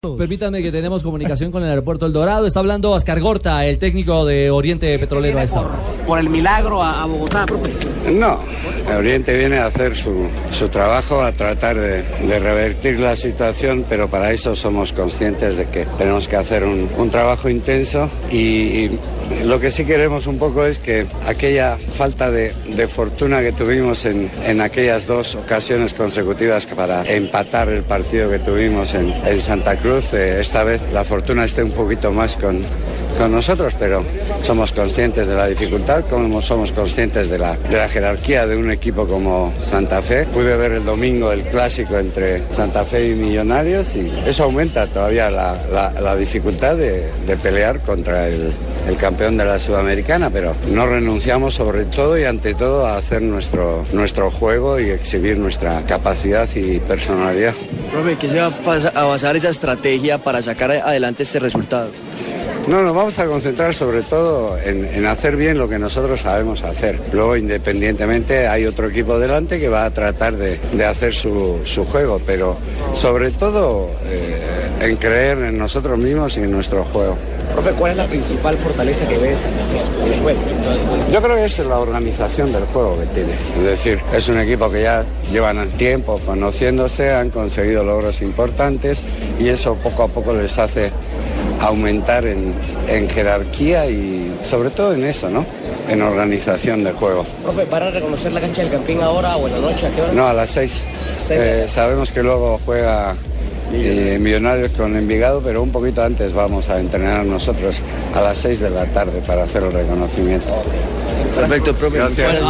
Permítanme que tenemos comunicación con el aeropuerto El Dorado. Está hablando Oscar Gorta, el técnico de Oriente Petrolero. Por el milagro a, a Bogotá, profe. No, Oriente viene a hacer su, su trabajo, a tratar de, de revertir la situación, pero para eso somos conscientes de que tenemos que hacer un, un trabajo intenso y, y lo que sí queremos un poco es que aquella falta de, de fortuna que tuvimos en, en, aquellas dos ocasiones consecutivas para empatar el partido que tuvimos en, en Santa Cruz, eh, esta vez la fortuna esté un poquito más con, con nosotros, pero somos conscientes de la dificultad, como somos conscientes de la, de la jerarquía de un equipo como Santa Fe. Pude ver el domingo el clásico entre Santa Fe y Millonarios y eso aumenta todavía la, la, dificultad de, de, pelear contra el, el campeón de la Sudamericana, pero no renunciamos sobre todo y ante todo a hacer nuestro, nuestro juego y exhibir nuestra capacidad y personalidad. Profe, ¿qué se va a basar esa estrategia para sacar adelante este resultado? No, nos vamos a concentrar sobre todo en, en, hacer bien lo que nosotros sabemos hacer. Luego, independientemente, hay otro equipo delante que va a tratar de, de hacer su, su, juego, pero sobre todo eh, en creer en nosotros mismos y en nuestro juego. Profe, ¿cuál es la principal fortaleza que ves en el juego? Yo creo que es la organización del juego que tiene. Es decir, es un equipo que ya llevan tiempo conociéndose, han conseguido logros importantes y eso poco a poco les hace aumentar en, en, jerarquía y sobre todo en eso, ¿no? En organización del juego. Profe, ¿para reconocer la cancha del Campín ahora o en la noche? ¿A qué hora? No, a las seis. Eh, sabemos que luego juega eh, Millonarios con Envigado, pero un poquito antes vamos a entrenar nosotros a las seis de la tarde para hacer el reconocimiento. Perfecto, profe. Gracias.